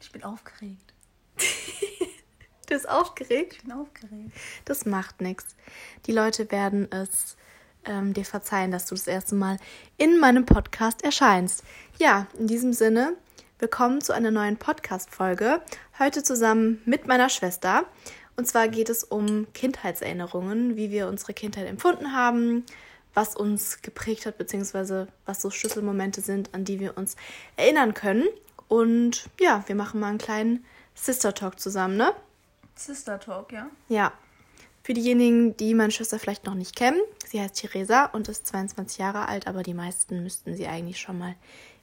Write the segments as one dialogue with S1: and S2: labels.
S1: Ich bin aufgeregt.
S2: Du bist aufgeregt?
S1: Ich bin aufgeregt.
S2: Das macht nichts. Die Leute werden es ähm, dir verzeihen, dass du das erste Mal in meinem Podcast erscheinst. Ja, in diesem Sinne, willkommen zu einer neuen Podcast-Folge. Heute zusammen mit meiner Schwester. Und zwar geht es um Kindheitserinnerungen, wie wir unsere Kindheit empfunden haben, was uns geprägt hat, beziehungsweise was so Schlüsselmomente sind, an die wir uns erinnern können. Und ja, wir machen mal einen kleinen Sister Talk zusammen, ne?
S1: Sister Talk, ja?
S2: Ja. Für diejenigen, die meine Schwester vielleicht noch nicht kennen, sie heißt Theresa und ist 22 Jahre alt, aber die meisten müssten sie eigentlich schon mal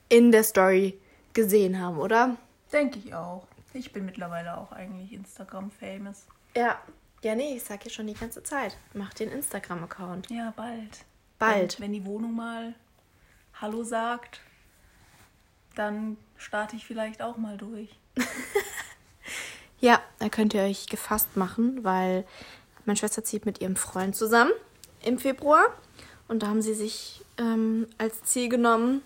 S2: in der Story gesehen haben, oder?
S1: Denke ich auch. Ich bin mittlerweile auch eigentlich Instagram-famous.
S2: Ja. Ja, nee, ich sag ja schon die ganze Zeit. Mach den Instagram-Account.
S1: Ja, bald.
S2: Bald.
S1: Wenn, wenn die Wohnung mal Hallo sagt, dann starte ich vielleicht auch mal durch.
S2: Ja, da könnt ihr euch gefasst machen, weil meine Schwester zieht mit ihrem Freund zusammen im Februar. Und da haben sie sich ähm, als Ziel genommen,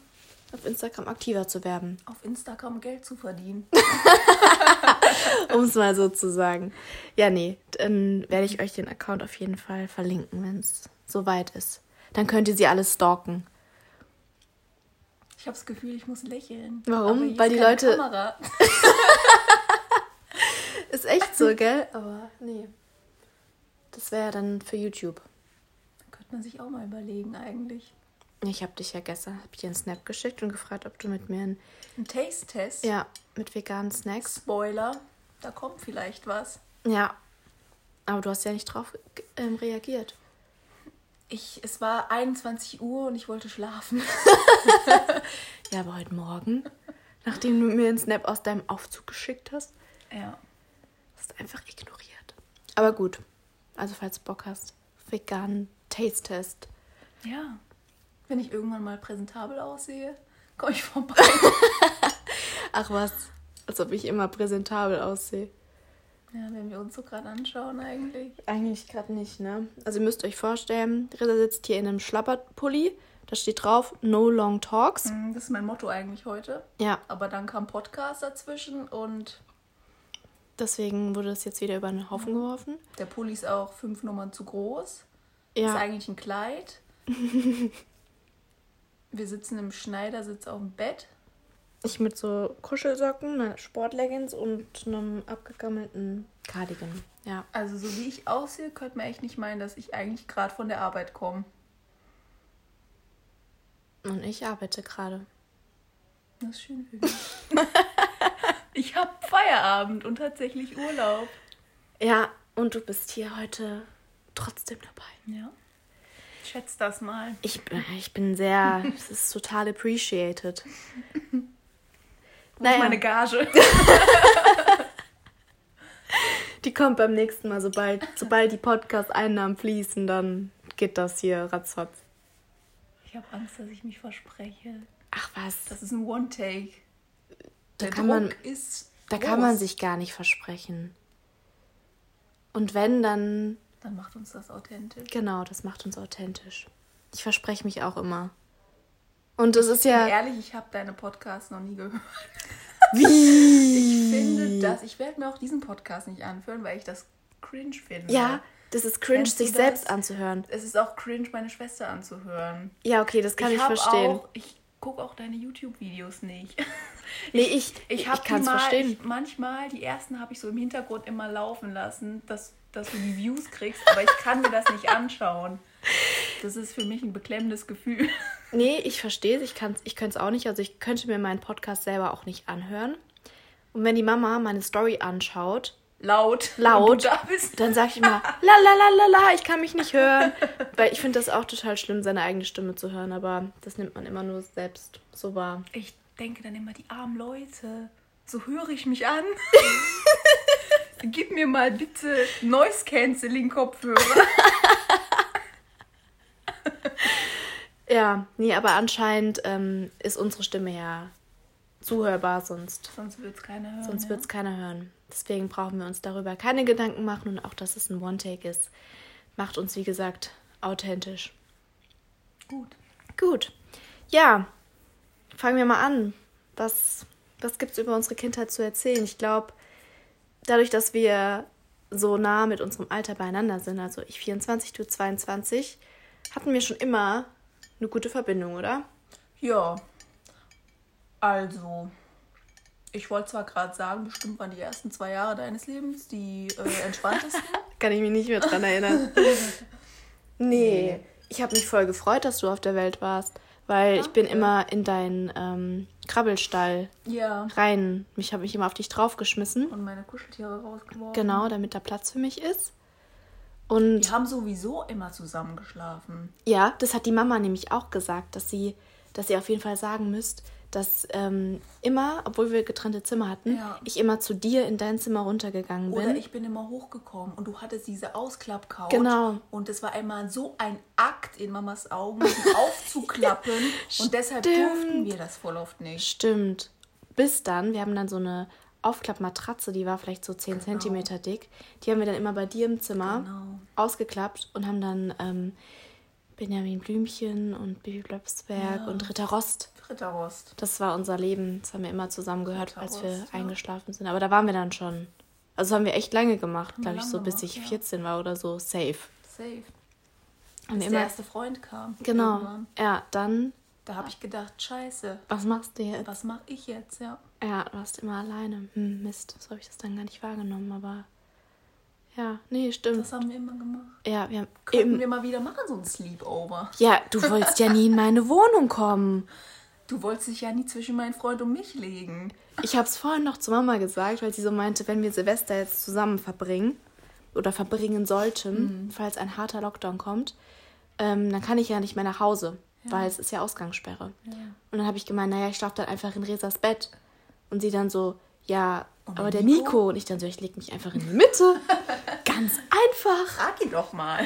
S2: auf Instagram aktiver zu werden.
S1: Auf Instagram Geld zu verdienen.
S2: um es mal so zu sagen. Ja, nee, dann werde ich euch den Account auf jeden Fall verlinken, wenn es soweit ist. Dann könnt ihr sie alle stalken.
S1: Ich habe das Gefühl, ich muss lächeln.
S2: Warum? Weil die Leute-. Ist echt so, gell? Aber nee. Das wäre ja dann für YouTube.
S1: Könnte man sich auch mal überlegen, eigentlich.
S2: Ich habe dich ja gestern, hab dir einen Snap geschickt und gefragt, ob du mit mir einen,
S1: Ein Taste-Test.
S2: ja, mit veganen Snacks.
S1: Spoiler, da kommt vielleicht was.
S2: Ja. Aber du hast ja nicht drauf ähm, reagiert.
S1: Ich, es war 21 Uhr und ich wollte schlafen.
S2: Ja, aber heute Morgen, nachdem du mir einen Snap aus deinem Aufzug geschickt hast,
S1: Ja.
S2: hast du einfach ignoriert. Aber gut. Also, falls du Bock hast, veganen Taste-Test.
S1: Ja. Wenn ich irgendwann mal präsentabel aussehe, komme ich vorbei.
S2: Ach was, als ob ich immer präsentabel aussehe.
S1: Ja, wenn wir uns so gerade anschauen eigentlich.
S2: Eigentlich gerade nicht, ne? Also ihr müsst euch vorstellen, Rita sitzt hier in einem Schlapperpulli. Da steht drauf, no long talks.
S1: Mm, Das ist mein Motto eigentlich heute.
S2: Ja,
S1: Aber dann kam Podcast dazwischen und
S2: deswegen wurde das jetzt wieder über den Haufen geworfen.
S1: der Pulli ist auch fünf Nummern zu groß. Ist
S2: Ja,
S1: eigentlich ein Kleid. wir sitzen im Schneidersitz auf dem Bett.
S2: Ich mit so Kuschelsocken, einer Sportleggings und einem abgegammelten Cardigan. Ja.
S1: Also so wie ich aussehe, könnte man echt nicht meinen, dass ich eigentlich gerade von der Arbeit komme.
S2: Und ich arbeite gerade.
S1: Das ist schön ich habe Feierabend und tatsächlich Urlaub.
S2: Ja, und du bist hier heute trotzdem dabei.
S1: Ja. Schätz das mal.
S2: Ich, bin- ich bin sehr, es ist total appreciated.
S1: Ist meine Gage?
S2: Die kommt beim nächsten Mal, sobald, sobald die Podcast-Einnahmen fließen, dann geht das hier ratzfatz.
S1: Ich habe Angst, dass ich mich verspreche.
S2: Ach was,
S1: Das ist ein One-Take.
S2: Da kann man-
S1: ist
S2: da kann man sich gar nicht versprechen. Und wenn, dann,
S1: Dann macht uns das authentisch.
S2: genau, das macht uns authentisch. Ich verspreche mich auch immer. Und es ist
S1: Ja. Ehrlich, ich habe deine Podcasts noch nie gehört.
S2: Wie?
S1: Ich finde das, ich werde mir auch diesen Podcast nicht anführen, weil ich das cringe finde.
S2: Ja, das ist cringe,
S1: Kennst
S2: sich
S1: das?
S2: selbst anzuhören.
S1: Es ist auch cringe, meine Schwester anzuhören.
S2: Ja, okay, das kann ich,
S1: hab
S2: verstehen.
S1: Auch, ich gucke auch deine YouTube-Videos nicht.
S2: nee, ich,
S1: Ich,
S2: ich, ich kann es verstehen.
S1: Ich, manchmal, die ersten habe ich so im Hintergrund immer laufen lassen, dass, dass du die Views kriegst, aber ich kann mir das nicht anschauen. Das ist für mich ein beklemmendes Gefühl.
S2: Nee, ich verstehe es. Ich, kann's- ich könnte es auch nicht. Also ich könnte mir meinen Podcast selber auch nicht anhören. Und wenn die Mama meine Story anschaut,
S1: Laut.
S2: Laut.
S1: Da
S2: dann sage ich immer, la la la la la, ich kann mich nicht hören. Weil ich finde das auch total schlimm, seine eigene Stimme zu hören. Aber das nimmt man immer nur selbst so wahr.
S1: Ich denke dann immer, die armen Leute. So höre ich mich an. Gib mir mal bitte Noise Cancelling Kopfhörer.
S2: Ja, nee, aber anscheinend ähm, ist unsere Stimme ja zuhörbar, sonst,
S1: Sonst wird es keiner hören.
S2: sonst
S1: ja.
S2: wird es keiner hören. Deswegen brauchen wir uns darüber keine Gedanken machen und auch, dass es ein One-Take ist, macht uns, wie gesagt, authentisch.
S1: Gut.
S2: Gut. Ja, fangen wir mal an. Was was gibt es über unsere Kindheit zu erzählen? Ich glaube, dadurch, dass wir so nah mit unserem Alter beieinander sind, also ich 24, du 22, hatten wir schon immer eine gute Verbindung, oder?
S1: Ja. Also, ich wollte zwar gerade sagen, bestimmt waren die ersten zwei Jahre deines Lebens die äh, entspanntesten.
S2: Kann ich mich nicht mehr dran erinnern. nee, ich habe mich voll gefreut, dass du auf der Welt warst, weil ich bin immer in deinen ähm, Krabbelstall
S1: ja.
S2: rein. Ich habe mich immer auf dich draufgeschmissen.
S1: Und meine Kuscheltiere rausgeworfen.
S2: Genau, damit da Platz für mich ist. Und
S1: Die haben sowieso immer zusammen geschlafen.
S2: ja, das hat die Mama nämlich auch gesagt, dass sie, dass ihr auf jeden Fall sagen müsst, dass ähm, immer, obwohl wir getrennte Zimmer hatten,
S1: Ja.
S2: ich immer zu dir in dein Zimmer runtergegangen bin.
S1: Oder ich bin immer hochgekommen und du hattest diese Ausklappcouch.
S2: Genau.
S1: Und es war einmal so ein Akt in Mamas Augen, aufzuklappen. und deshalb
S2: Stimmt.
S1: durften wir das voll oft nicht.
S2: Stimmt. Bis dann, wir haben dann so eine Aufklappmatratze, die war vielleicht so 10
S1: Genau.
S2: Zentimeter dick. Die haben wir dann immer bei dir im Zimmer
S1: Genau.
S2: ausgeklappt und haben dann ähm, Benjamin Blümchen und Bibi Blöpsberg
S1: Ja.
S2: und Ritter Rost.
S1: Dritter Rost.
S2: Das war unser Leben. Das haben wir immer zusammen gehört,
S1: Ritter
S2: als wir
S1: Rost, ja.
S2: eingeschlafen sind. Aber da waren wir dann schon. Also haben wir echt lange gemacht,
S1: wir
S2: glaube ich, so bis
S1: gemacht,
S2: ich
S1: ja.
S2: 14 war oder so. Safe.
S1: Safe.
S2: Haben
S1: Bis
S2: wir
S1: der
S2: immer,
S1: erste Freund kam.
S2: genau.
S1: irgendwann.
S2: Ja, dann,
S1: Da habe ich gedacht, scheiße,
S2: was machst du jetzt?
S1: was mache ich jetzt? Ja.
S2: Ja, du warst immer alleine. Hm, Mist, so habe ich das dann gar nicht wahrgenommen, aber ja, nee, stimmt.
S1: Das haben wir immer gemacht.
S2: Ja, wir haben
S1: Könnten wir mal wieder machen, so ein Sleepover.
S2: ja, du wolltest ja nie in meine Wohnung kommen.
S1: Du wolltest dich ja nie zwischen meinen Freund und mich legen.
S2: Ich habe es vorhin noch zu Mama gesagt, weil sie so meinte, wenn wir Silvester jetzt zusammen verbringen oder verbringen sollten, falls ein harter Lockdown kommt, ähm, dann kann ich ja nicht mehr nach Hause, weil es ist ja Ausgangssperre. Und dann habe ich gemeint, naja, ich schlafe dann einfach in Resas Bett. Und sie dann so, ja,
S1: Und
S2: aber
S1: der Nico?
S2: Nico. Und ich dann so, ich leg mich einfach in die Mitte. Ganz einfach.
S1: Frag ihn doch mal.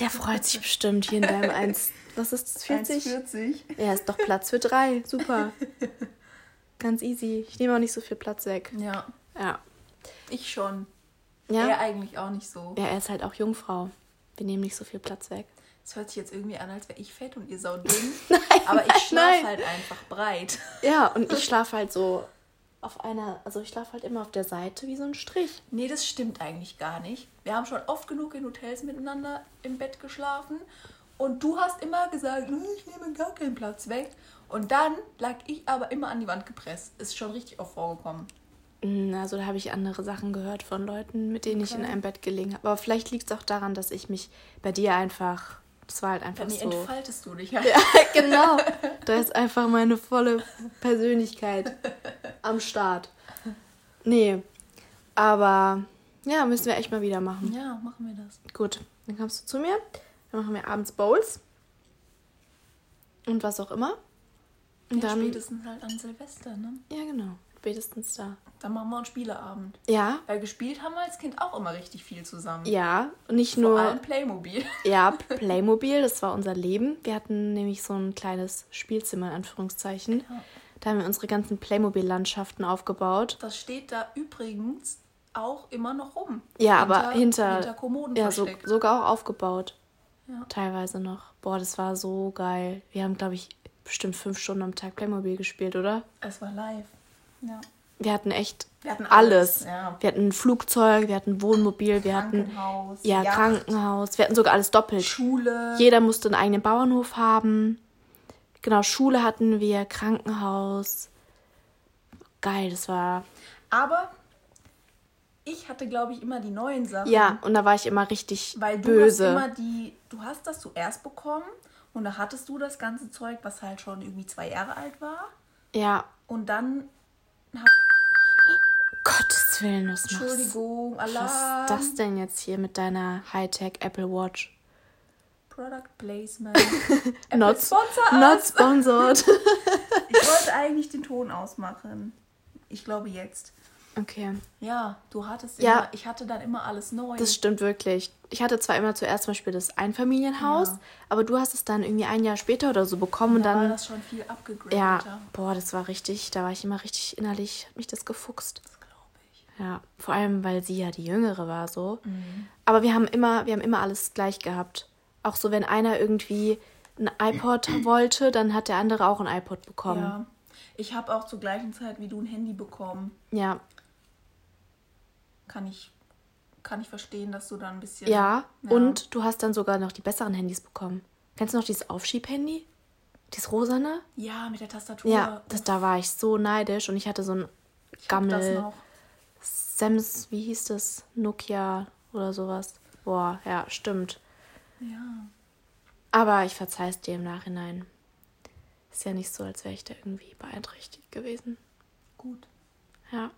S2: Der freut sich bestimmt hier in deinem 1. Was ist das? 40?
S1: 1,40.
S2: Ja, ist doch Platz für drei. Super. Ganz easy. Ich nehme auch nicht so viel Platz weg.
S1: Ja,
S2: Ja.
S1: ich schon.
S2: Ja.
S1: Er eigentlich auch nicht so.
S2: Ja, er ist halt auch Jungfrau. Wir nehmen nicht so viel Platz weg.
S1: Es hört sich jetzt irgendwie an, als wäre ich fett und ihr saudünn.
S2: Nein,
S1: Aber ich schlafe halt einfach breit.
S2: Ja, und ich schlafe halt so auf einer, also ich schlafe halt immer auf der Seite wie so ein Strich.
S1: Nee, das stimmt eigentlich gar nicht. Wir haben schon oft genug in Hotels miteinander im Bett geschlafen. Und du hast immer gesagt, "Hm, ich nehme gar keinen Platz weg. Und dann lag ich aber immer an die Wand gepresst. Ist schon richtig oft vorgekommen.
S2: Mm, Also da habe ich andere Sachen gehört von Leuten, mit denen ich in
S1: Okay.
S2: einem Bett gelegen habe. Aber vielleicht liegt es auch daran, dass ich mich bei dir einfach, das war halt einfach
S1: Dann
S2: so.
S1: entfaltest du dich halt.
S2: Ja, genau. Da ist einfach meine volle Persönlichkeit am Start. Nee, aber ja, müssen wir echt mal wieder machen.
S1: Ja, machen wir das.
S2: Gut, dann kommst du zu mir. Dann machen wir abends Bowls. Und was auch immer. Und
S1: Ja,
S2: dann.
S1: spätestens halt an Silvester, ne?
S2: Ja, genau. Spätestens da.
S1: Dann machen wir einen Spieleabend.
S2: Ja,
S1: Weil gespielt haben wir als Kind auch immer richtig viel zusammen.
S2: ja. Und nicht
S1: Vor
S2: nur.
S1: allem Playmobil.
S2: Ja, Playmobil, das war unser Leben. Wir hatten nämlich so ein kleines Spielzimmer, in Anführungszeichen.
S1: Ja.
S2: Da haben wir unsere ganzen Playmobil-Landschaften aufgebaut.
S1: Das steht da übrigens auch immer noch rum.
S2: Ja, aber hinter.
S1: hinter Kommoden
S2: ja, so, sogar auch aufgebaut.
S1: Ja.
S2: Teilweise noch. Boah, das war so geil. Wir haben, glaube ich, bestimmt fünf Stunden am Tag Playmobil gespielt, oder?
S1: Es war live. Ja.
S2: Wir hatten echt
S1: Wir hatten
S2: alles.
S1: alles, ja.
S2: Wir hatten ein Flugzeug, wir hatten Wohnmobil, wir hatten
S1: Krankenhaus,
S2: ja,
S1: Yacht,
S2: Krankenhaus. Wir hatten sogar alles doppelt.
S1: Schule.
S2: Jeder musste einen eigenen Bauernhof haben. Genau, Schule hatten wir, Krankenhaus. Geil, das war.
S1: Aber ich hatte, glaube ich, immer die neuen Sachen.
S2: Ja, und da war ich immer richtig
S1: Weil du
S2: böse.
S1: hast immer die, du hast das zuerst bekommen und da hattest du das ganze Zeug, was halt schon irgendwie zwei Jahre alt war.
S2: ja,
S1: Und dann,
S2: Gottes Willen, was machst?
S1: Entschuldigung,
S2: Was
S1: Alarm,
S2: ist das denn jetzt hier mit deiner Hightech Apple Watch?
S1: Product Placement.
S2: Not,
S1: sponsor
S2: not sponsored.
S1: Ich wollte eigentlich den Ton ausmachen. Ich glaube jetzt.
S2: okay,
S1: Ja, du hattest
S2: Ja.
S1: immer, ich hatte dann immer alles neu.
S2: das stimmt wirklich. Ich hatte zwar immer zuerst zum Beispiel das Einfamilienhaus,
S1: Ja.
S2: aber du hast es dann irgendwie ein Jahr später oder so bekommen und
S1: da war
S2: dann.
S1: das schon viel
S2: Ja,
S1: abgegradeter.
S2: boah, das war richtig, da war ich immer richtig innerlich, hat mich das gefuchst.
S1: Das glaube ich.
S2: Ja, vor allem, weil sie ja die Jüngere war so.
S1: Mhm.
S2: Aber wir haben immer, wir haben immer alles gleich gehabt. Auch so, wenn einer irgendwie ein iPod wollte, dann hat der andere auch ein iPod bekommen.
S1: Ja. Ich habe auch zur gleichen Zeit wie du ein Handy bekommen.
S2: Ja,
S1: Kann ich, kann ich verstehen, dass du da ein bisschen.
S2: ja. Und du hast dann sogar noch die besseren Handys bekommen. Kennst du noch dieses Aufschieb-Handy? Dieses rosane?
S1: Ja, mit der Tastatur.
S2: Ja, das, da war ich so neidisch und ich hatte so ein
S1: Ich
S2: Gammel.
S1: noch.
S2: Sams, wie hieß das? Nokia oder sowas. Boah, ja, stimmt.
S1: Ja.
S2: Aber ich verzeih es dir im Nachhinein. Ist ja nicht so, als wäre ich da irgendwie beeinträchtigt gewesen.
S1: Gut.
S2: Ja.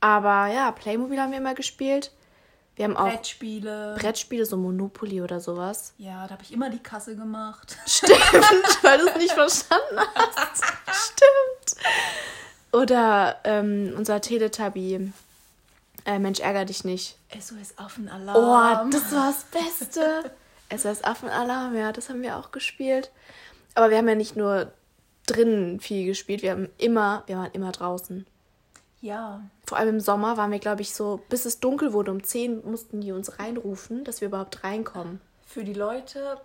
S2: Aber ja, Playmobil haben wir immer gespielt. Wir haben auch
S1: Brettspiele.
S2: Brettspiele, so Monopoly oder sowas.
S1: ja, da habe ich immer die Kasse gemacht.
S2: Stimmt, weil du es nicht verstanden hast. Stimmt. Oder ähm, unser Teletubby. Äh, Mensch, ärger dich nicht.
S1: SOS
S2: Oh,
S1: Affenalarm.
S2: das war das Beste. SOS Affenalarm, ja, das haben wir auch gespielt. Aber wir haben ja nicht nur drinnen viel gespielt, wir haben immer, wir waren immer draußen.
S1: Ja.
S2: Vor allem im Sommer waren wir, glaube ich, so, bis es dunkel wurde, um 10 mussten die uns reinrufen, dass wir überhaupt reinkommen.
S1: Für die Leute,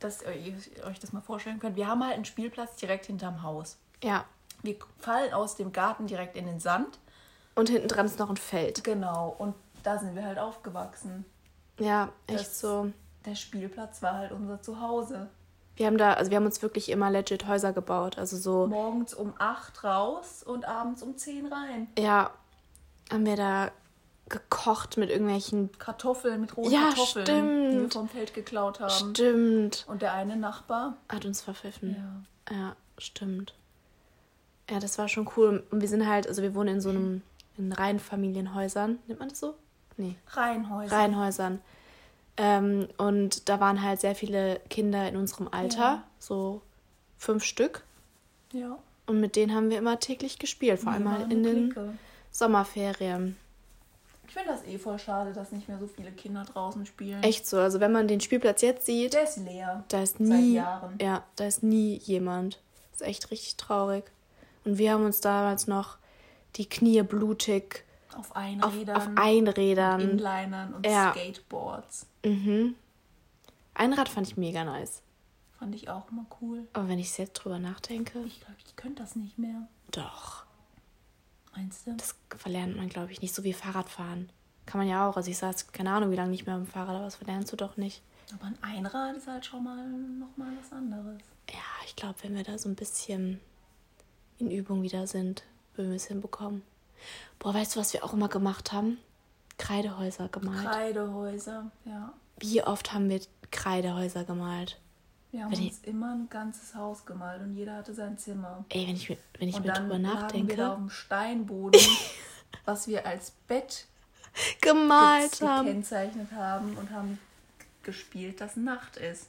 S1: dass ihr euch das mal vorstellen könnt, wir haben halt einen Spielplatz direkt hinterm Haus.
S2: Ja.
S1: Wir fallen aus dem Garten direkt in den Sand.
S2: Und hinten dran ist noch ein Feld.
S1: Genau. Und da sind wir halt aufgewachsen.
S2: Ja, echt
S1: Das-
S2: so.
S1: Der Spielplatz war halt unser Zuhause.
S2: Wir haben da, also wir haben uns wirklich immer legit Häuser gebaut. Also so,
S1: Morgens um 8 raus und abends um 10 rein.
S2: ja, haben wir da gekocht mit irgendwelchen.
S1: Kartoffeln mit rohen
S2: Ja,
S1: Kartoffeln, die wir
S2: stimmt.
S1: vom Feld geklaut haben.
S2: Stimmt.
S1: Und der eine Nachbar.
S2: Hat uns verpfiffen.
S1: Ja.
S2: Ja, stimmt. Ja, das war schon cool. Und wir sind halt, also wir wohnen in so einem, in Reihenfamilienhäusern. Nennt man das so? Nee.
S1: Reihenhäuser.
S2: Reihenhäusern. Ähm, und da waren halt sehr viele Kinder in unserem Alter,
S1: Ja.
S2: so fünf Stück.
S1: Ja.
S2: Und mit denen haben wir immer täglich gespielt, vor allem halt in den
S1: Clique.
S2: Sommerferien.
S1: Ich finde das eh voll schade, dass nicht mehr so viele Kinder draußen spielen.
S2: Echt so, also wenn man den Spielplatz jetzt sieht,
S1: Der ist leer.
S2: da ist
S1: Seit
S2: nie,
S1: Jahren.
S2: ja, da ist nie jemand. Das ist echt richtig traurig. Und wir haben uns damals noch die Knie blutig
S1: Auf Einrädern.
S2: auf Einrädern.
S1: Inlinern und
S2: Ja.
S1: Skateboards.
S2: Mhm. Einrad fand ich mega nice.
S1: Fand ich auch immer cool.
S2: Aber wenn ich jetzt drüber nachdenke,
S1: Ich glaube, ich könnte das nicht mehr.
S2: doch.
S1: Meinst du?
S2: Das verlernt man, glaube ich, nicht so wie Fahrradfahren. Kann man ja auch. Also ich saß, keine Ahnung, wie lange nicht mehr am Fahrrad, aber das verlernst du doch nicht.
S1: Aber ein Einrad ist halt schon mal noch mal was anderes.
S2: Ja, ich glaube, wenn wir da so ein bisschen in Übung wieder sind, würden wir es hinbekommen. Boah, weißt du, was wir auch immer gemacht haben? Kreidehäuser gemalt.
S1: Kreidehäuser, ja.
S2: Wie oft haben wir Kreidehäuser gemalt?
S1: Wir haben
S2: Wenn
S1: uns immer ein ganzes Haus gemalt und jeder hatte sein Zimmer.
S2: Ey, wenn ich, mir- wenn ich
S1: und
S2: mir drüber
S1: lagen wir auf
S2: nachdenke.
S1: dem Steinboden, was wir als Bett
S2: Gemalt
S1: ge-
S2: haben.
S1: gekennzeichnet haben und haben gespielt, dass Nacht ist.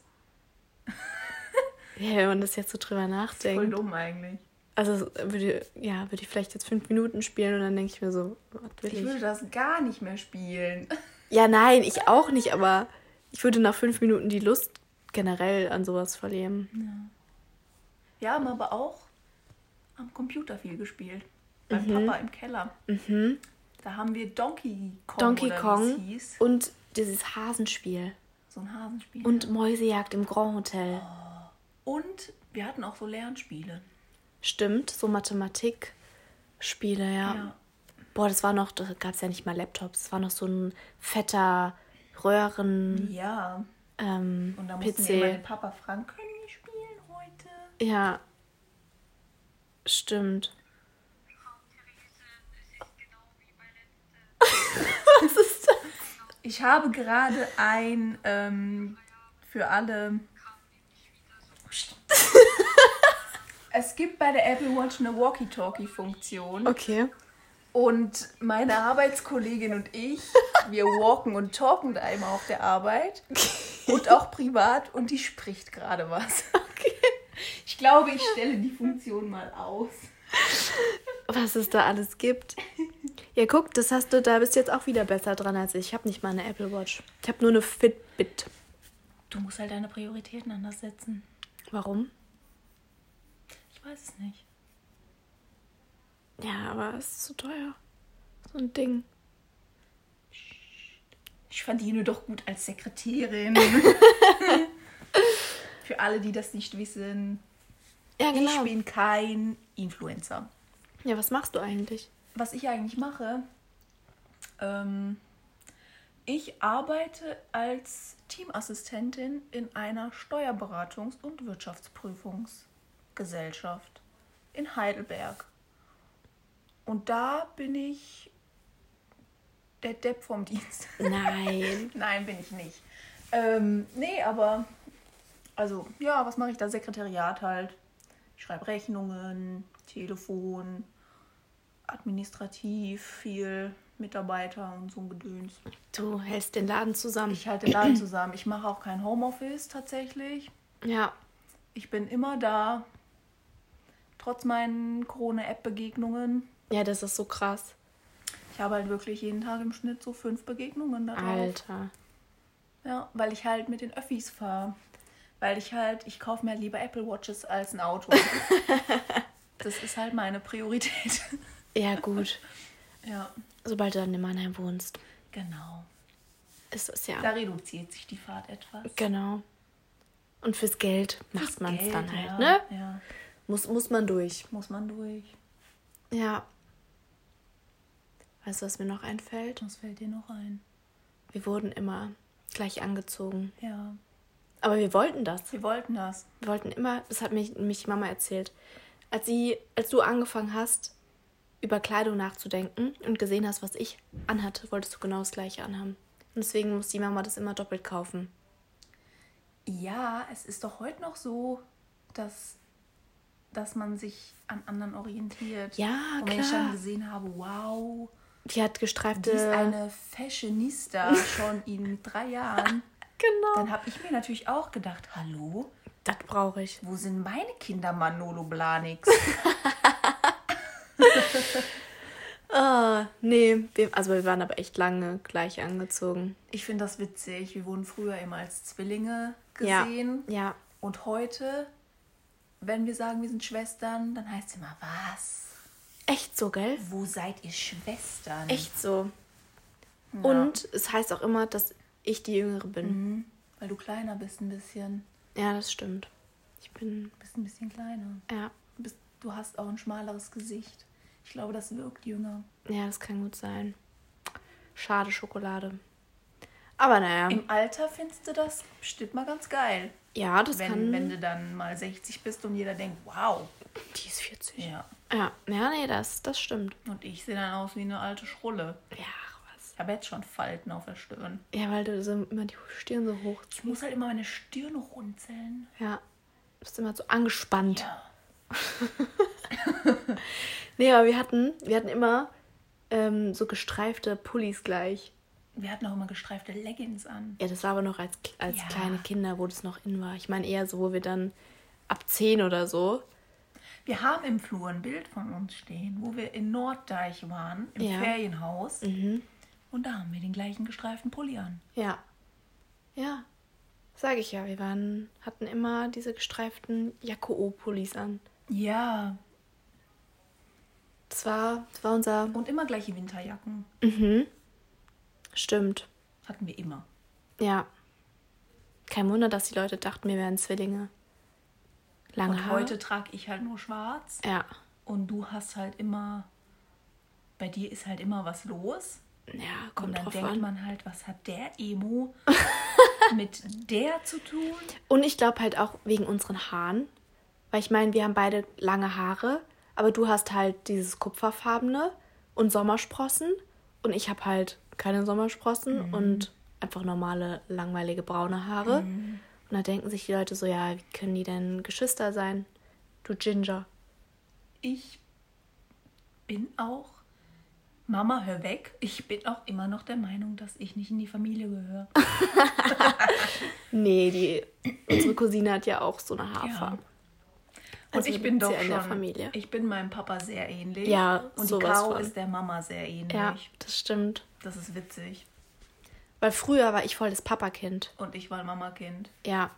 S2: Ja, wenn man das jetzt so drüber
S1: Voll
S2: nachdenkt.
S1: dumm eigentlich.
S2: Also würde, ja, würde ich vielleicht jetzt fünf Minuten spielen und dann denke ich mir so, was will
S1: Ich
S2: ich?
S1: würde das gar nicht mehr spielen.
S2: Ja, nein, ich auch nicht, aber ich würde nach fünf Minuten die Lust generell an sowas verlieren.
S1: Wir haben aber auch am Computer viel gespielt. Beim
S2: Mhm.
S1: Papa im Keller. Da haben wir Donkey Kong
S2: Donkey Kong und dieses Hasenspiel
S1: So ein Hasenspiel.
S2: und Mäusejagd im Grand Hotel.
S1: Und wir hatten auch so Lernspiele.
S2: Stimmt, so Mathematikspiele, ja.
S1: Ja.
S2: Boah, das war noch, da gab es ja nicht mal Laptops, das war noch so ein fetter Röhren
S1: Ja.
S2: ähm,
S1: Und da mussten wir immer den
S2: PC.
S1: Papa fragen, können wir spielen heute?
S2: Ja. Stimmt. Was ist das?
S1: Ich habe gerade ein ähm, für alle. Es gibt bei der Apple Watch eine Walkie-Talkie-Funktion.
S2: Okay.
S1: Und meine Arbeitskollegin und ich, wir walken und talken da immer auf der Arbeit. Und auch privat. Und die spricht gerade was.
S2: Okay.
S1: Ich glaube, ich stelle die Funktion mal aus.
S2: Was es da alles gibt. Ja, guck, das hast du, da bist du jetzt auch wieder besser dran als ich. Ich habe nicht mal eine Apple Watch. Ich habe nur eine Fitbit.
S1: Du musst halt deine Prioritäten anders setzen.
S2: Warum?
S1: Ich weiß es nicht.
S2: Ja, aber es ist zu teuer. So ein Ding.
S1: Ich verdiene doch gut als Sekretärin. Für alle, die das nicht wissen.
S2: Ja,
S1: Ich
S2: genau.
S1: bin kein Influencer.
S2: Ja, was machst du eigentlich?
S1: Was ich eigentlich mache, ähm, ich arbeite als Teamassistentin in einer Steuerberatungs- und Wirtschaftsprüfungsgesellschaft in Heidelberg. Und da bin ich der Depp vom Dienst.
S2: Nein.
S1: Nein, bin ich nicht. Ähm, nee, aber also ja, was mache ich da? Sekretariat halt. Ich schreibe Rechnungen, Telefon, administrativ viel, Mitarbeiter und so ein Gedöns.
S2: Du hältst den Laden zusammen.
S1: Ich halte den Laden zusammen. Ich mache auch kein Homeoffice tatsächlich.
S2: ja.
S1: Ich bin immer da. Trotz meinen Corona-App-Begegnungen.
S2: Ja, das ist so krass.
S1: Ich habe halt wirklich jeden Tag im Schnitt so fünf Begegnungen da drauf.
S2: Alter.
S1: Ja, weil ich halt mit den Öffis fahre. Weil ich halt, ich kaufe mir lieber Apple Watches als ein Auto. das ist halt meine Priorität.
S2: Ja, gut.
S1: ja,
S2: Sobald du dann in Mannheim wohnst,
S1: genau.
S2: ist es ja.
S1: Da reduziert sich die Fahrt etwas.
S2: Genau. Und fürs Geld macht man es dann halt,
S1: ja,
S2: ne?
S1: Ja,
S2: Muss, muss man durch.
S1: muss man durch.
S2: Ja. Weißt du, was mir noch einfällt?
S1: Was fällt dir noch ein?
S2: Wir wurden immer gleich angezogen.
S1: Ja,
S2: Aber wir wollten das.
S1: wir wollten das.
S2: Wir wollten immer, das hat mich, mich Mama erzählt, als sie, als du angefangen hast, über Kleidung nachzudenken und gesehen hast, was ich anhatte, wolltest du genau das gleiche anhaben. Und deswegen muss die Mama das immer doppelt kaufen.
S1: Ja, es ist doch heute noch so, dass, dass man sich an anderen orientiert.
S2: Ja,
S1: Und wenn ich
S2: klar.
S1: dann gesehen habe, wow,
S2: Die hat
S1: die
S2: gestreifte.
S1: ist eine Fashionista schon in drei Jahren.
S2: genau.
S1: Dann habe ich mir natürlich auch gedacht, hallo,
S2: Das brauche ich.
S1: wo sind meine Kinder Manolo Blahniks?
S2: Ah, nee, wir, also wir waren aber echt lange gleich angezogen.
S1: Ich finde das witzig. Wir wurden früher immer als Zwillinge
S2: Ja.
S1: gesehen.
S2: Ja.
S1: Und heute, wenn wir sagen, wir sind Schwestern, dann heißt es immer, was?
S2: Echt so, gell?
S1: Wo seid ihr Schwestern?
S2: Echt so.
S1: Ja.
S2: Und es heißt auch immer, dass ich die Jüngere bin.
S1: Mhm. Weil du kleiner bist ein bisschen.
S2: Ja, das stimmt. Ich bin,
S1: Du bist ein bisschen kleiner.
S2: ja,
S1: Du, bist, du hast auch ein schmaleres Gesicht. Ich glaube, das wirkt jünger.
S2: ja, das kann gut sein. Schade Schokolade. Aber naja,
S1: Im Alter findest du das bestimmt mal ganz geil.
S2: ja, das
S1: Wenn,
S2: kann.
S1: wenn du dann mal 60 bist und jeder denkt, wow.
S2: die ist 40.
S1: Ja.
S2: Ja, ja, nee, das, das stimmt.
S1: Und ich sehe dann aus wie eine alte Schrulle.
S2: Ja, ach was.
S1: Ich habe jetzt schon Falten auf der Stirn.
S2: Ja, weil du so immer die Stirn so hoch
S1: Ich muss halt immer meine Stirn runzeln.
S2: Ja. Du bist immer so angespannt.
S1: Ja.
S2: Nee, aber wir hatten, wir hatten immer ähm, so gestreifte Pullis gleich.
S1: Wir hatten auch immer gestreifte Leggings an.
S2: Ja, das war aber noch als, als
S1: Ja.
S2: kleine Kinder, wo das noch in war. Ich meine eher so, wo wir dann ab 10 oder so.
S1: Wir haben im Flur ein Bild von uns stehen, wo wir in Norddeich waren, im
S2: Ja.
S1: Ferienhaus.
S2: Mhm.
S1: Und da haben wir den gleichen gestreiften Pulli an.
S2: Ja. Ja. Sag ich ja, wir waren, hatten immer diese gestreiften Jacko-O-Pullis an.
S1: Ja.
S2: Das war, das war unser.
S1: Und immer gleiche Winterjacken.
S2: Mhm. Stimmt.
S1: Hatten wir immer.
S2: Ja. Kein Wunder, dass die Leute dachten, wir wären Zwillinge. Lange
S1: Und
S2: Haare.
S1: heute trage ich halt nur schwarz.
S2: Ja.
S1: Und du hast halt immer. Bei dir ist halt immer was los.
S2: Ja,
S1: Und
S2: kommt
S1: dann
S2: drauf
S1: denkt
S2: an.
S1: man halt, was hat der Emo mit der zu tun?
S2: Und ich glaube halt auch wegen unseren Haaren. Weil ich meine, wir haben beide lange Haare, aber du hast halt dieses kupferfarbene und Sommersprossen. Und ich habe halt keine Sommersprossen und einfach normale, langweilige braune Haare. Und da denken sich die Leute so, ja, wie können die denn Geschwister sein? Du Ginger.
S1: Ich bin auch. Mama, hör weg. Ich bin auch immer noch der Meinung, dass ich nicht in die Familie gehöre.
S2: Nee, die, unsere Cousine hat ja auch so eine Haarfarbe.
S1: Und
S2: Also
S1: ich bin doch
S2: ja
S1: schon, ich bin meinem Papa sehr ähnlich.
S2: Ja,
S1: Und die Caro
S2: von.
S1: ist der Mama sehr ähnlich.
S2: Ja, das stimmt.
S1: Das ist witzig.
S2: Weil früher war ich voll das Papakind.
S1: Und ich war ein Mamakind.
S2: Ja,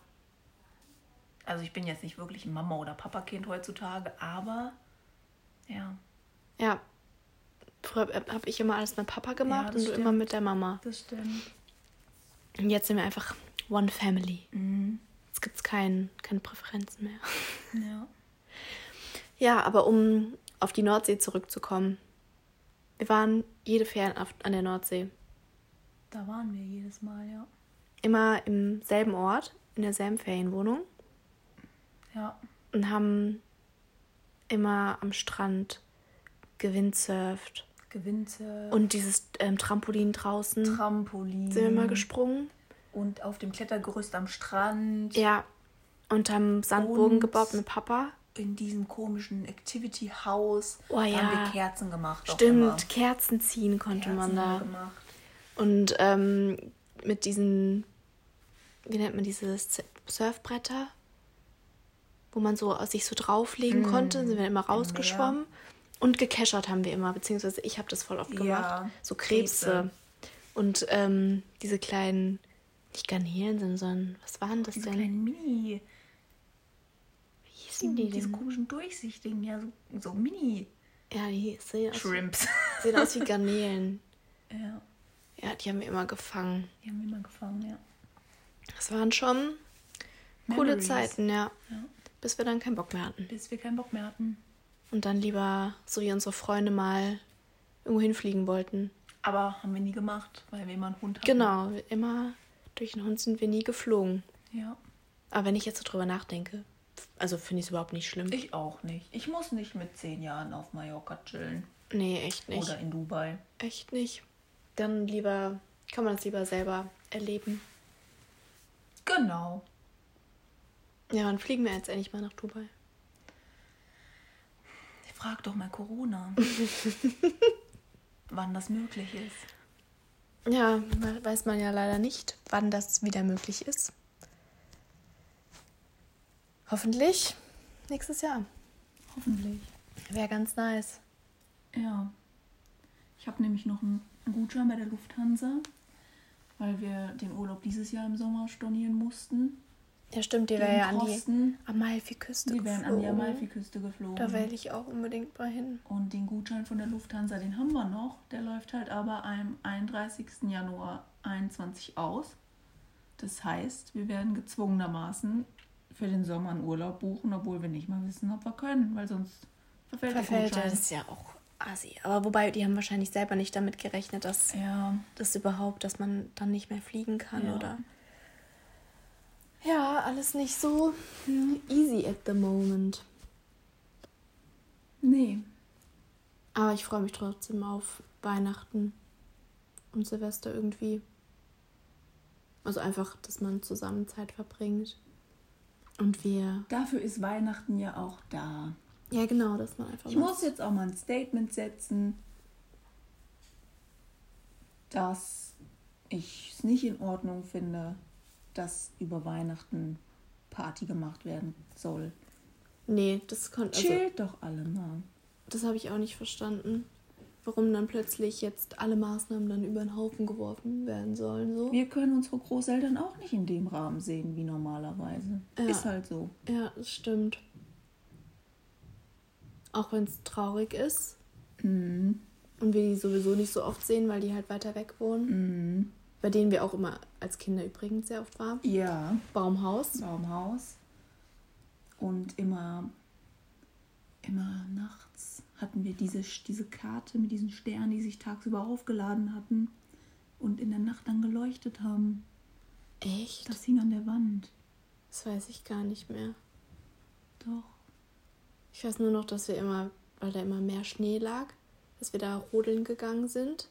S1: Also ich bin jetzt nicht wirklich ein Mama- oder Papakind heutzutage, aber ja,
S2: ja. Früher habe ich immer alles mit Papa gemacht
S1: das
S2: und du
S1: stimmt.
S2: immer mit der Mama.
S1: das stimmt.
S2: Und jetzt sind wir einfach One Family.
S1: Mhm.
S2: Jetzt gibt es kein, keine Präferenzen mehr.
S1: Ja.
S2: Ja, aber um auf die Nordsee zurückzukommen. Wir waren jede Ferien an der Nordsee.
S1: Da waren wir jedes Mal, ja.
S2: Immer im selben Ort, in derselben Ferienwohnung.
S1: Ja.
S2: Und haben immer am Strand gewindsurft.
S1: Gewinze.
S2: Und dieses ähm, Trampolin draußen.
S1: Trampolin.
S2: Sind wir mal gesprungen.
S1: Und auf dem Klettergerüst am Strand.
S2: Ja. Und haben Sandburgen
S1: Und-
S2: gebaut mit Papa.
S1: In diesem komischen Activity House
S2: Oh
S1: haben
S2: ja.
S1: wir Kerzen gemacht.
S2: Stimmt. Kerzen ziehen konnte
S1: Kerzen
S2: man da.
S1: haben gemacht.
S2: Und ähm, mit diesen, wie nennt man diese Surfbretter, wo man so aus sich so drauflegen konnte, sind wir immer rausgeschwommen. Und gekeschert haben wir immer, beziehungsweise ich habe das voll oft gemacht.
S1: Ja,
S2: so Krebse.
S1: Krebse.
S2: Und ähm, diese kleinen, nicht Garnelen, sondern was waren das
S1: Diese
S2: denn?
S1: kleinen Mini.
S2: Hießen die
S1: Diese
S2: denn?
S1: komischen Durchsichtigen, ja, so, so Mini.
S2: Ja, die sehen aus,
S1: Shrimps.
S2: sehen aus wie Garnelen.
S1: ja,
S2: Ja, die haben wir immer gefangen.
S1: die haben wir mal gefangen, ja.
S2: Das waren schon coole
S1: Memories.
S2: Zeiten, ja.
S1: Ja.
S2: Bis wir dann keinen Bock mehr hatten.
S1: Bis wir keinen Bock mehr hatten.
S2: Und dann lieber so wie unsere Freunde mal irgendwo hinfliegen wollten.
S1: Aber haben wir nie gemacht, weil wir immer einen Hund hatten.
S2: Genau, immer durch den Hund sind wir nie geflogen.
S1: Ja.
S2: Aber wenn ich jetzt so drüber nachdenke, also finde ich es überhaupt nicht schlimm.
S1: Ich auch nicht. Ich muss nicht mit zehn Jahren auf Mallorca chillen.
S2: nee, echt nicht.
S1: Oder in Dubai.
S2: Echt nicht. Dann lieber, kann man das lieber selber erleben.
S1: Genau.
S2: Ja, wann fliegen wir jetzt endlich mal nach Dubai?
S1: Frag doch mal Corona. wann das möglich ist.
S2: Ja, we- weiß man ja leider nicht, wann das wieder möglich ist. Hoffentlich nächstes Jahr.
S1: Hoffentlich.
S2: Wäre ganz nice.
S1: Ja. Ich habe nämlich noch einen Gutschein bei der Lufthansa, weil wir den Urlaub dieses Jahr im Sommer stornieren mussten.
S2: Ja, stimmt, die wäre ja an die Amalfiküste
S1: die wären an die
S2: geflogen.
S1: Amalfiküste geflogen.
S2: Da will ich auch unbedingt mal hin.
S1: Und den Gutschein von der Lufthansa, den haben wir noch. Der läuft halt aber am 31. Januar 21 aus. Das heißt, wir werden gezwungenermaßen für den Sommer einen Urlaub buchen, obwohl wir nicht mal wissen, ob wir können, weil sonst verfällt,
S2: Verfällt
S1: der
S2: ja,
S1: Gutschein.
S2: das ist ja auch assi. Aber wobei, die haben wahrscheinlich selber nicht damit gerechnet, dass
S1: Ja,
S2: das überhaupt, dass man dann nicht mehr fliegen kann,
S1: Ja.
S2: oder? Ja, alles nicht so hm, easy at the moment.
S1: nee.
S2: Aber ich freue mich trotzdem auf Weihnachten und Silvester irgendwie. Also einfach, dass man zusammen Zeit verbringt. Und wir.
S1: Dafür ist Weihnachten ja auch da.
S2: Ja, genau, dass man einfach.
S1: Ich muss jetzt auch mal ein Statement setzen, dass ich es nicht in Ordnung finde, dass über Weihnachten Party gemacht werden soll.
S2: Nee, das konnte. Also,
S1: Chillt doch alle mal.
S2: das habe ich auch nicht verstanden. Warum dann plötzlich jetzt alle Maßnahmen dann über den Haufen geworfen werden sollen. So.
S1: Wir können unsere Großeltern auch nicht in dem Rahmen sehen wie normalerweise.
S2: Ja.
S1: Ist halt so.
S2: Ja, das stimmt. Auch wenn es traurig ist
S1: Mhm.
S2: und wir die sowieso nicht so oft sehen, weil die halt weiter weg wohnen.
S1: Mhm.
S2: Bei denen wir auch immer als Kinder übrigens sehr oft waren.
S1: Ja,
S2: Baumhaus.
S1: Baumhaus. Und immer, immer nachts hatten wir diese, diese Karte mit diesen Sternen, die sich tagsüber aufgeladen hatten und in der Nacht dann geleuchtet haben.
S2: Echt?
S1: Das hing an der Wand.
S2: Das weiß ich gar nicht mehr.
S1: Doch.
S2: Ich weiß nur noch, dass wir immer, weil da immer mehr Schnee lag, dass wir da rodeln gegangen sind.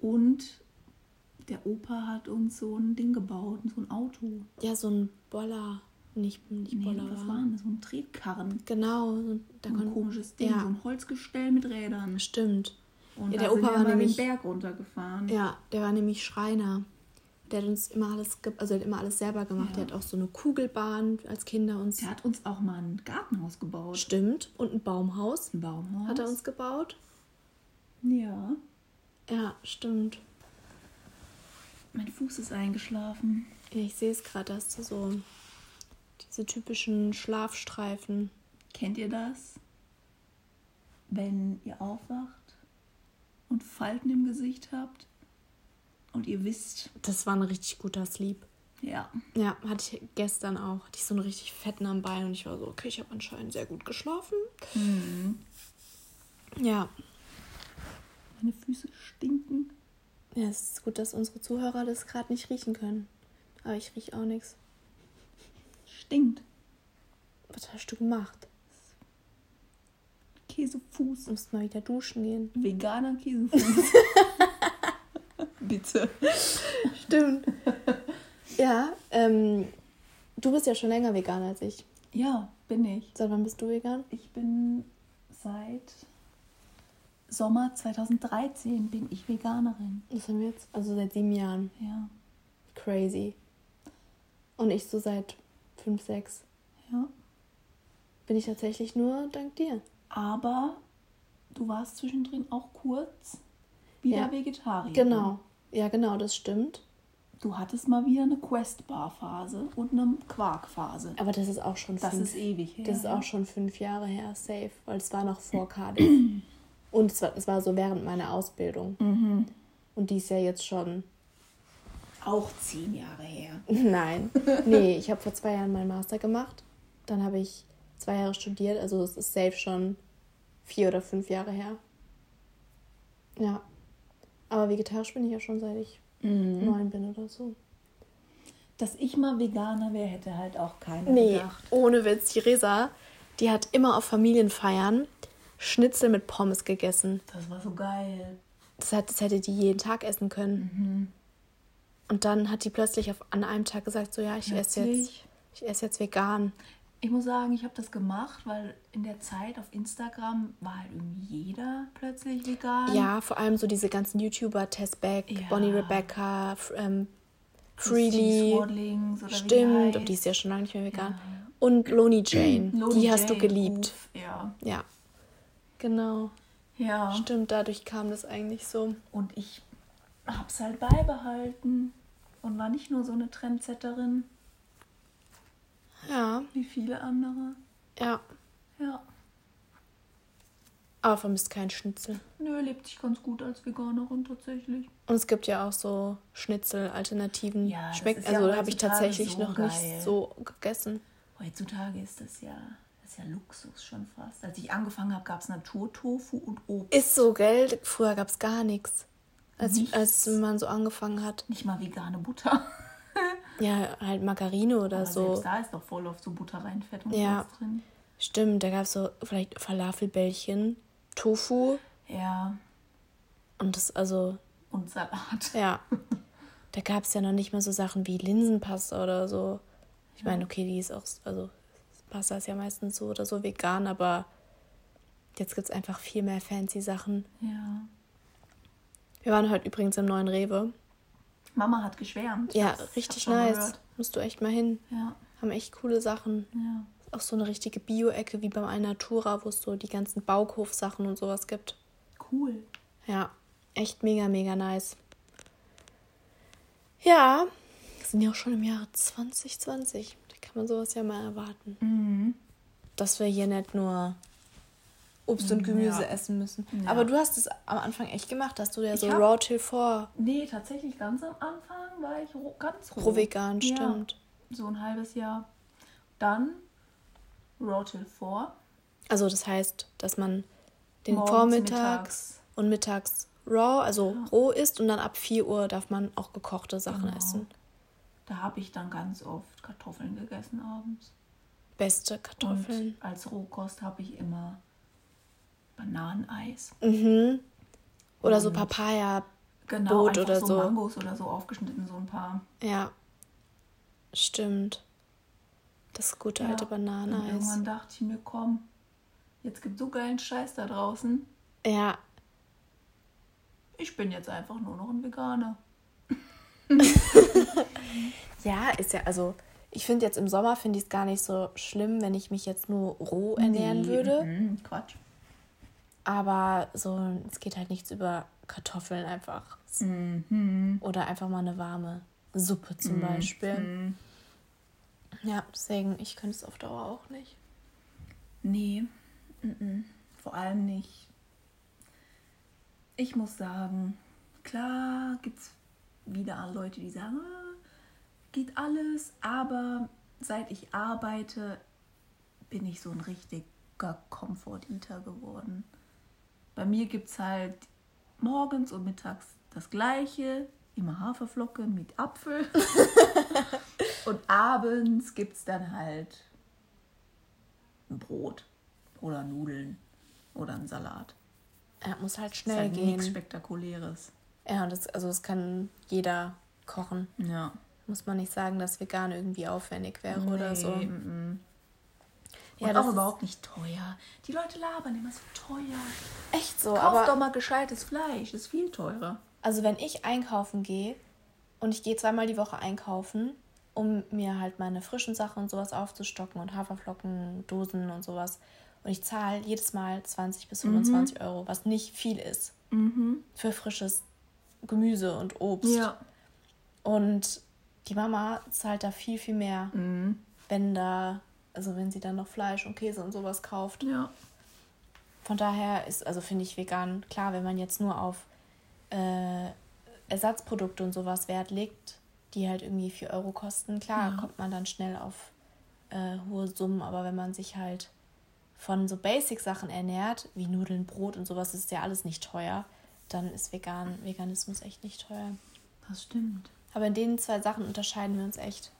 S1: Und der Opa hat uns so ein Ding gebaut, so ein Auto.
S2: Ja, so ein Boller. Nicht, nicht
S1: Nee,
S2: Boller.
S1: was
S2: war.
S1: denn das? So ein Tretkarren.
S2: Genau. so- Da
S1: So ein komisches Ding,
S2: Ja.
S1: so ein Holzgestell mit Rädern.
S2: Stimmt.
S1: Und
S2: Ja, der Opa war nämlich-
S1: den Berg runtergefahren.
S2: Ja, der war nämlich Schreiner. Der hat uns immer alles, also hat immer alles selber gemacht.
S1: Ja.
S2: Der hat auch so eine Kugelbahn als Kinder uns.
S1: Der hat uns auch mal ein Gartenhaus gebaut.
S2: Stimmt. Und ein Baumhaus
S1: Ein Baumhaus.
S2: hat er uns gebaut.
S1: Ja.
S2: Ja, stimmt.
S1: Mein Fuß ist eingeschlafen.
S2: Ja, ich sehe es gerade, dass du so diese typischen Schlafstreifen.
S1: Kennt ihr das? Wenn ihr aufwacht und Falten im Gesicht habt und ihr wisst,
S2: Das war ein richtig guter Sleep.
S1: Ja.
S2: Ja, hatte ich gestern auch. Hatte ich so einen richtig fetten am Bein und ich war so, okay, ich habe anscheinend sehr gut geschlafen.
S1: Mhm.
S2: Ja.
S1: Meine Füße stinken.
S2: Ja, es ist gut, dass unsere Zuhörer das gerade nicht riechen können. Aber ich rieche auch nichts.
S1: Stinkt.
S2: Was hast du gemacht?
S1: Käsefuß.
S2: Du musst mal wieder duschen gehen.
S1: Veganer Käsefuß. Bitte.
S2: Stimmt. ja, ähm, du bist ja schon länger vegan als ich.
S1: Ja, bin ich.
S2: Seit wann bist du vegan?
S1: Ich bin seit Sommer 2013 bin ich Veganerin.
S2: Das haben wir jetzt, also seit sieben Jahren.
S1: Ja.
S2: Crazy. Und ich so seit fünf, sechs.
S1: Ja.
S2: Bin ich tatsächlich nur dank dir.
S1: Aber du warst zwischendrin auch kurz wieder
S2: Ja.
S1: Vegetarier.
S2: Genau. Ja, genau, das stimmt.
S1: Du hattest mal wieder eine Quest-Bar-Phase und eine Quark-Phase.
S2: Aber das ist auch schon
S1: Das
S2: fünf.
S1: ist ewig her.
S2: Das ist auch schon fünf Jahre her, safe, weil es war noch vor Cardiff. Und es war, es war so während meiner Ausbildung.
S1: Mhm.
S2: Und die ist ja jetzt schon.
S1: Auch zehn Jahre her.
S2: Nein. Nee, ich habe vor zwei Jahren meinen Master gemacht. Dann habe ich zwei Jahre studiert. Also es ist safe schon vier oder fünf Jahre her. Ja. Aber vegetarisch bin ich ja schon seit ich
S1: Mhm.
S2: neun bin oder so.
S1: Dass ich mal Veganer wäre, hätte halt auch keiner
S2: Nee,
S1: gedacht.
S2: ohne Witz. Die Resa, die hat immer auf Familienfeiern Schnitzel mit Pommes gegessen.
S1: Das war so geil.
S2: Das, hat, das hätte die jeden Tag essen können. Und dann hat die plötzlich auf, an einem Tag gesagt, so ja, ich esse jetzt, ich esse jetzt vegan.
S1: Ich muss sagen, ich habe das gemacht, weil in der Zeit auf Instagram war halt irgendwie jeder plötzlich vegan.
S2: Ja, vor allem so diese ganzen YouTuber, Tess Beck,
S1: Ja.
S3: Bonnie
S2: Rebecca, ähm, Freely. Stimmt, und die ist ja schon lange nicht mehr vegan.
S1: Ja.
S2: Und Loni Jane,
S1: Loni
S2: die hast du geliebt.
S1: uff, Ja.
S2: Ja, genau.
S1: Ja.
S2: Stimmt, dadurch kam das eigentlich so.
S1: Und ich hab's halt beibehalten und war nicht nur so eine Trendsetterin
S2: Ja,
S1: wie viele andere.
S2: ja.
S1: Ja.
S2: Aber vermisst keinen Schnitzel.
S1: Nö, lebt sich ganz gut als Veganerin tatsächlich.
S2: Und es gibt ja auch so Schnitzel-Alternativen.
S1: Ja,
S2: Schmeckt,
S1: ja
S2: also habe ich tatsächlich
S1: so
S2: noch
S1: geil.
S2: nicht so gegessen.
S1: Heutzutage ist das ja, das ist ja Luxus schon fast. Als ich angefangen habe, gab es Naturtofu und Obst.
S2: Ist so, gell? Früher gab es gar nichts. Als,
S1: Nichts.
S2: als man so angefangen hat.
S1: Nicht mal vegane Butter.
S2: Ja, halt Margarine oder
S1: Aber
S2: so.
S1: selbst da ist doch voll oft so Butterreinfett und
S2: Ja.
S1: was drin.
S2: Stimmt, da gab es so vielleicht Falafelbällchen, Tofu
S1: Ja,
S2: und das, also,
S1: und Salat.
S2: ja. Da gab es ja noch nicht mal so Sachen wie Linsenpasta oder so. Ich meine, okay, die ist auch, also Pasta ist ja meistens so oder so vegan, aber jetzt gibt es einfach viel mehr fancy Sachen.
S1: Ja.
S2: Wir waren heute übrigens im neuen Rewe.
S1: Mama hat geschwärmt.
S2: Ja, richtig nice.
S1: gehört.
S2: Musst du echt mal hin.
S1: Ja,
S2: Haben echt coole Sachen.
S1: ja.
S2: Auch so eine richtige Bio-Ecke wie beim Alnatura, wo es so die ganzen Bauhof-Sachen und sowas gibt.
S1: Cool.
S2: Ja, echt mega, mega nice. Ja, wir sind ja auch schon im Jahre 2020. Da kann man sowas ja mal erwarten.
S1: Mhm.
S2: Dass wir hier nicht nur Obst und Gemüse
S1: Ja.
S2: essen müssen.
S1: Ja.
S2: Aber du hast es am Anfang echt gemacht. Hast du ja so
S1: hab-
S2: Raw Till 4
S1: Nee, tatsächlich ganz am Anfang war ich roh, ganz roh.
S2: pro vegan,
S1: Ja.
S2: stimmt.
S1: So ein halbes Jahr. Dann Raw Till 4.
S2: Also das heißt, dass man den
S1: Morgens,
S2: vormittags
S1: mittags.
S2: und mittags raw, also roh isst und dann ab 4 Uhr darf man auch gekochte Sachen
S1: Genau.
S2: essen.
S1: Da habe ich dann ganz oft Kartoffeln gegessen abends.
S2: Beste Kartoffeln.
S1: Und als Rohkost habe ich immer Bananeneis.
S2: Mhm. Oder so
S1: Und-
S2: Papaya.
S1: Genau, einfach
S2: oder
S1: so,
S2: so.
S1: Mangos oder so aufgeschnitten, so ein paar.
S2: Ja. Stimmt. Das gute alte
S1: Ja. Und
S2: Bananeneis.
S1: irgendwann dachte ich mir, komm, jetzt gibt so geilen Scheiß da draußen.
S2: Ja.
S1: Ich bin jetzt einfach nur noch ein Veganer.
S2: Ja, ist ja, also ich finde jetzt im Sommer finde ich es gar nicht so schlimm, wenn ich mich jetzt nur roh ernähren
S1: Nee,
S2: würde.
S1: mhm, Quatsch.
S2: Aber so, es geht halt nichts über Kartoffeln einfach.
S1: Mhm.
S2: Oder einfach mal eine warme Suppe zum Beispiel.
S1: Mhm.
S2: Ja, deswegen, ich könnte es auf Dauer auch nicht.
S1: Nee, mhm. vor allem nicht. Ich muss sagen, klar gibt es wieder Leute, die sagen, ah, geht alles, aber seit ich arbeite, bin ich so ein richtiger Comfort-Eater geworden. Bei mir gibt es halt morgens und mittags das gleiche, immer Haferflocken mit Apfel. und abends gibt es dann halt ein Brot oder Nudeln oder einen Salat.
S2: Ja, muss halt
S1: Ist
S2: schnell
S1: halt
S2: gehen.
S1: nichts Spektakuläres.
S2: Ja, das, also das kann jeder kochen.
S1: Ja.
S2: Muss man nicht sagen, dass vegan irgendwie aufwendig wäre oder so.
S1: Nee, mm, mm.
S2: Ja,
S1: Und
S2: das
S1: auch
S2: ist-
S1: überhaupt nicht teuer. Die Leute labern immer so teuer.
S2: Echt so,
S1: Kauf
S2: aber
S1: doch mal gescheites Fleisch, ist viel teurer.
S2: also wenn ich einkaufen gehe und ich gehe zweimal die Woche einkaufen, um mir halt meine frischen Sachen und sowas aufzustocken und Haferflocken, Dosen und sowas. Und ich zahle jedes Mal 20 bis 25 Euro, was nicht viel ist. Für frisches Gemüse und Obst.
S1: Ja.
S2: Und die Mama zahlt da viel, viel mehr,
S1: Mhm.
S2: wenn da, also wenn sie dann noch Fleisch und Käse und sowas kauft.
S1: Ja.
S2: Von daher ist, also finde ich vegan, klar, wenn man jetzt nur auf äh, Ersatzprodukte und sowas Wert legt, die halt irgendwie 4 Euro kosten, klar,
S1: Ja.
S2: kommt man dann schnell auf äh, hohe Summen, aber wenn man sich halt von so Basic-Sachen ernährt, wie Nudeln, Brot und sowas, ist ja alles nicht teuer, dann ist vegan, Veganismus echt nicht teuer.
S1: Das stimmt.
S2: Aber in den zwei Sachen unterscheiden wir uns echt,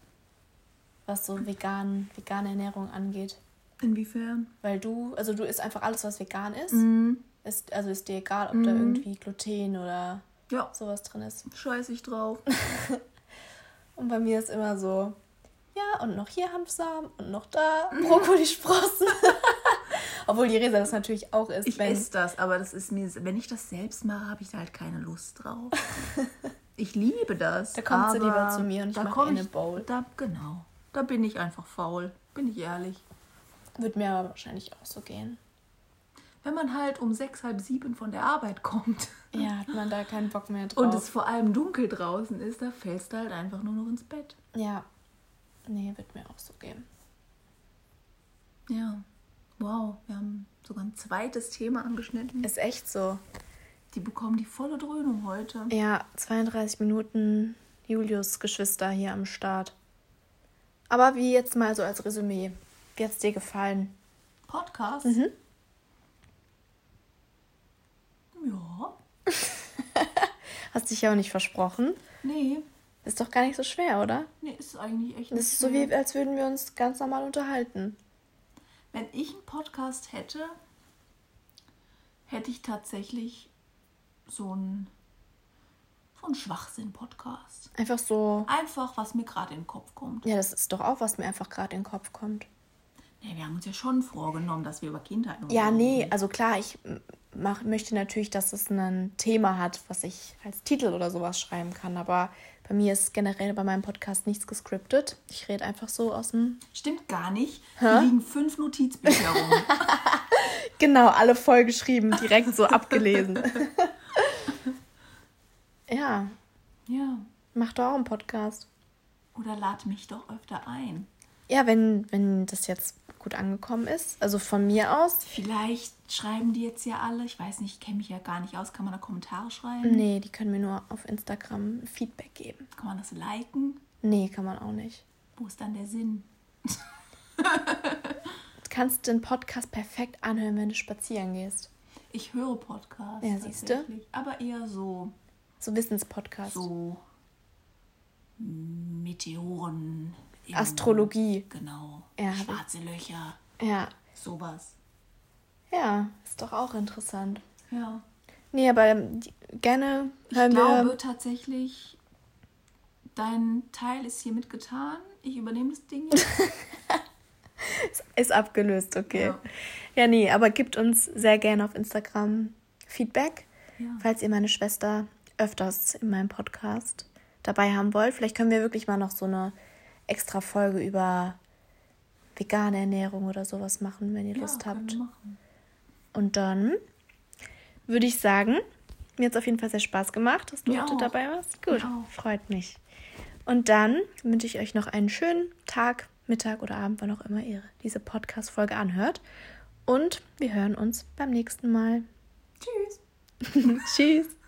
S2: was so vegan, vegane Ernährung angeht.
S1: Inwiefern?
S2: Weil du, also du isst einfach alles, was vegan ist.
S1: Mhm.
S2: Ist, also ist dir egal, ob da irgendwie Gluten oder
S1: Ja,
S2: sowas drin ist.
S1: scheiß ich drauf.
S2: Und bei mir ist immer so, ja, und noch hier Hanfsamen und noch da Brokkolisprossen. Obwohl die Resa das natürlich auch isst.
S1: Ich
S2: wenn,
S1: esse das, aber das ist mir, wenn ich das selbst mache, habe ich da halt keine Lust drauf. Ich liebe das.
S2: Da kommt sie lieber zu mir und ich
S1: da
S2: mache eine Bowl.
S1: Da, genau. Da bin ich einfach faul. Bin ich ehrlich.
S2: Wird mir aber wahrscheinlich auch so gehen.
S1: Wenn man halt um sechs, halb sieben von der Arbeit kommt
S2: Ja, hat man da keinen Bock mehr drauf.
S1: und es vor allem dunkel draußen ist, da fällst du halt einfach nur noch ins Bett.
S2: ja. Nee, wird mir auch so gehen.
S1: Ja. Wow, wir haben sogar ein zweites Thema angeschnitten.
S2: Ist echt so.
S1: Die bekommen die volle Dröhnung heute.
S2: Ja, 32 Minuten Julius Geschwister hier am Start. Aber wie jetzt mal so als Resümee. Wie hat's dir gefallen?
S1: Podcast?
S2: Mhm.
S1: Ja.
S2: Hast dich ja auch nicht versprochen.
S1: Nee,
S2: Ist doch gar nicht so schwer, oder?
S1: nee, ist eigentlich echt
S2: Das
S1: nicht
S2: ist so
S1: schwer.
S2: wie, als würden wir uns ganz normal unterhalten.
S1: Wenn ich einen Podcast hätte, hätte ich tatsächlich so einen, so einen Schwachsinn-Podcast.
S2: Einfach so.
S1: Einfach, was mir gerade in den Kopf kommt.
S2: Ja, das ist doch auch, was mir einfach gerade in den Kopf kommt.
S1: Nee, wir haben uns ja schon vorgenommen, dass wir über Kindheit
S2: Ja, nee, also klar, ich mach, möchte natürlich, dass es ein Thema hat, was ich als Titel oder sowas schreiben kann. Aber bei mir ist generell bei meinem Podcast nichts gescriptet. Ich rede einfach so aus dem.
S1: Stimmt gar nicht. Hier liegen fünf Notizbücher rum.
S2: Genau, alle voll geschrieben, direkt so abgelesen. ja,
S1: ja.
S2: mach doch auch einen Podcast.
S1: Oder lad mich doch öfter ein.
S2: Ja, wenn, wenn das jetzt gut angekommen ist. Also von mir aus.
S1: Vielleicht schreiben die jetzt ja alle, ich weiß nicht, ich kenne mich ja gar nicht aus, kann man da Kommentare schreiben?
S2: Nee, die können mir nur auf Instagram Feedback geben.
S1: Kann man das liken?
S2: Nee, kann man auch nicht.
S1: Wo ist dann der Sinn?
S2: Du kannst den Podcast perfekt anhören, wenn du spazieren gehst.
S1: Ich höre Podcasts.
S2: Ja, siehste.
S1: tatsächlich, Aber eher so,
S2: So Wissenspodcast.
S1: so Meteoren. im-
S2: Astrologie.
S1: Genau.
S2: Ja, ich-
S1: Schwarze Löcher.
S2: Ja.
S1: Sowas.
S2: Ja, ist doch auch interessant.
S1: Ja.
S2: Nee, aber ähm, gerne
S1: Ich
S2: hören
S1: glaube
S2: wir.
S1: tatsächlich, dein Teil ist hiermit getan. Ich übernehme das Ding jetzt.
S2: Ist abgelöst, okay.
S1: Ja.
S2: Ja. nee, aber gebt uns sehr gerne auf Instagram Feedback,
S1: Ja.
S2: falls ihr meine Schwester öfters in meinem Podcast dabei haben wollt. Vielleicht können wir wirklich mal noch so eine extra Folge über vegane Ernährung oder sowas machen, wenn ihr Lust
S1: können
S2: habt. Und dann würde ich sagen, mir hat es auf jeden Fall sehr Spaß gemacht, dass du
S1: Mir
S2: heute
S1: auch.
S2: dabei warst. Gut, freut mich. Und dann wünsche ich euch noch einen schönen Tag, Mittag oder Abend, wann auch immer ihr diese Podcast-Folge anhört. Und wir hören uns beim nächsten Mal.
S1: Tschüss.
S2: Tschüss.